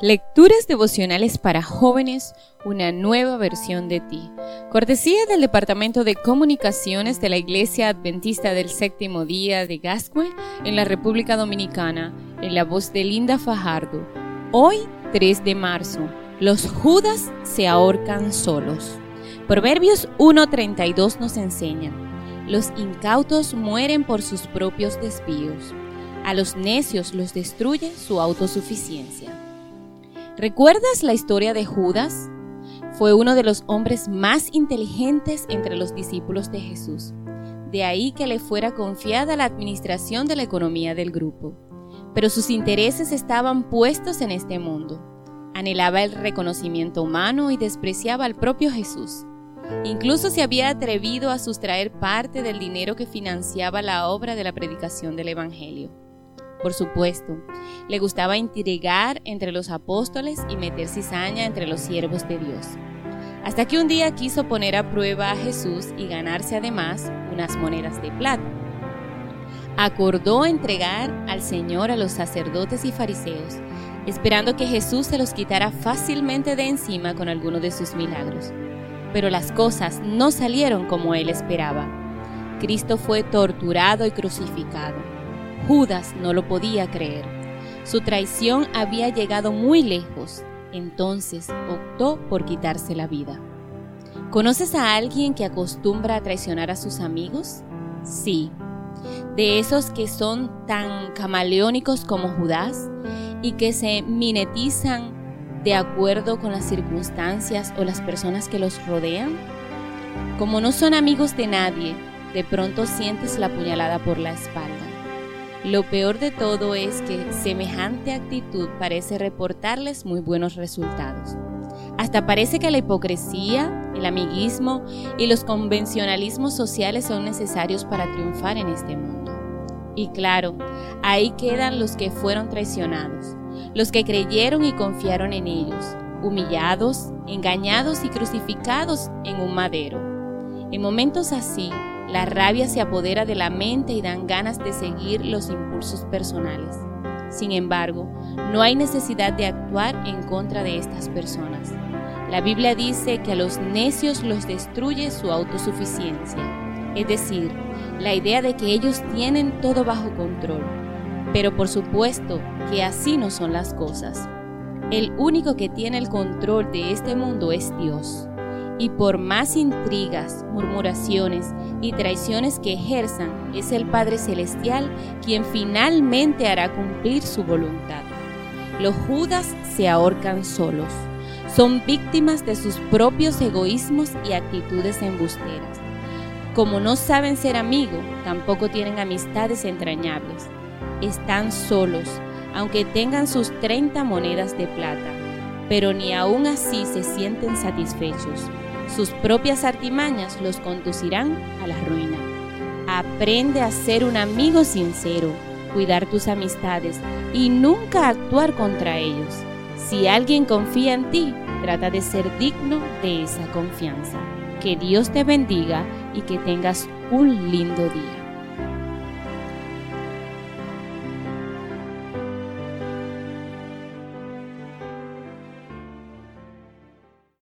Lecturas devocionales para jóvenes, una nueva versión de ti. Cortesía del Departamento de Comunicaciones de la Iglesia Adventista del Séptimo Día de Gascue en la República Dominicana, en la voz de Linda Fajardo. Hoy, 3 de marzo, los Judas se ahorcan solos. Proverbios 1.32 nos enseña, los incautos mueren por sus propios desvíos. A los necios los destruye su autosuficiencia. ¿Recuerdas la historia de Judas? Fue uno de los hombres más inteligentes entre los discípulos de Jesús. De ahí que le fuera confiada la administración de la economía del grupo. Pero sus intereses estaban puestos en este mundo. Anhelaba el reconocimiento humano y despreciaba al propio Jesús. Incluso se había atrevido a sustraer parte del dinero que financiaba la obra de la predicación del Evangelio. Por supuesto, le gustaba intrigar entre los apóstoles y meter cizaña entre los siervos de Dios. Hasta que un día quiso poner a prueba a Jesús y ganarse además unas monedas de plata. Acordó entregar al Señor a los sacerdotes y fariseos, esperando que Jesús se los quitara fácilmente de encima con alguno de sus milagros. Pero las cosas no salieron como él esperaba. Cristo fue torturado y crucificado Judas no lo podía creer. Su traición había llegado muy lejos, entonces optó por quitarse la vida. ¿Conoces a alguien que acostumbra a traicionar a sus amigos? Sí, de esos que son tan camaleónicos como Judas y que se minetizan de acuerdo con las circunstancias o las personas que los rodean. Como no son amigos de nadie, de pronto sientes la puñalada por la espalda. Lo peor de todo es que semejante actitud parece reportarles muy buenos resultados. Hasta parece que la hipocresía, el amiguismo y los convencionalismos sociales son necesarios para triunfar en este mundo. Y claro, ahí quedan los que fueron traicionados, los que creyeron y confiaron en ellos, humillados, engañados y crucificados en un madero. En momentos así, la rabia se apodera de la mente y dan ganas de seguir los impulsos personales. Sin embargo, no hay necesidad de actuar en contra de estas personas. La Biblia dice que a los necios los destruye su autosuficiencia, es decir, la idea de que ellos tienen todo bajo control. Pero por supuesto que así no son las cosas. El único que tiene el control de este mundo es Dios y por más intrigas, murmuraciones y traiciones que ejerzan, es el Padre Celestial quien finalmente hará cumplir su voluntad. Los judas se ahorcan solos, son víctimas de sus propios egoísmos y actitudes embusteras. Como no saben ser amigos, tampoco tienen amistades entrañables. Están solos, aunque tengan sus 30 monedas de plata pero ni aún así se sienten satisfechos. Sus propias artimañas los conducirán a la ruina. Aprende a ser un amigo sincero, cuidar tus amistades y nunca actuar contra ellos. Si alguien confía en ti, trata de ser digno de esa confianza. Que Dios te bendiga y que tengas un lindo día.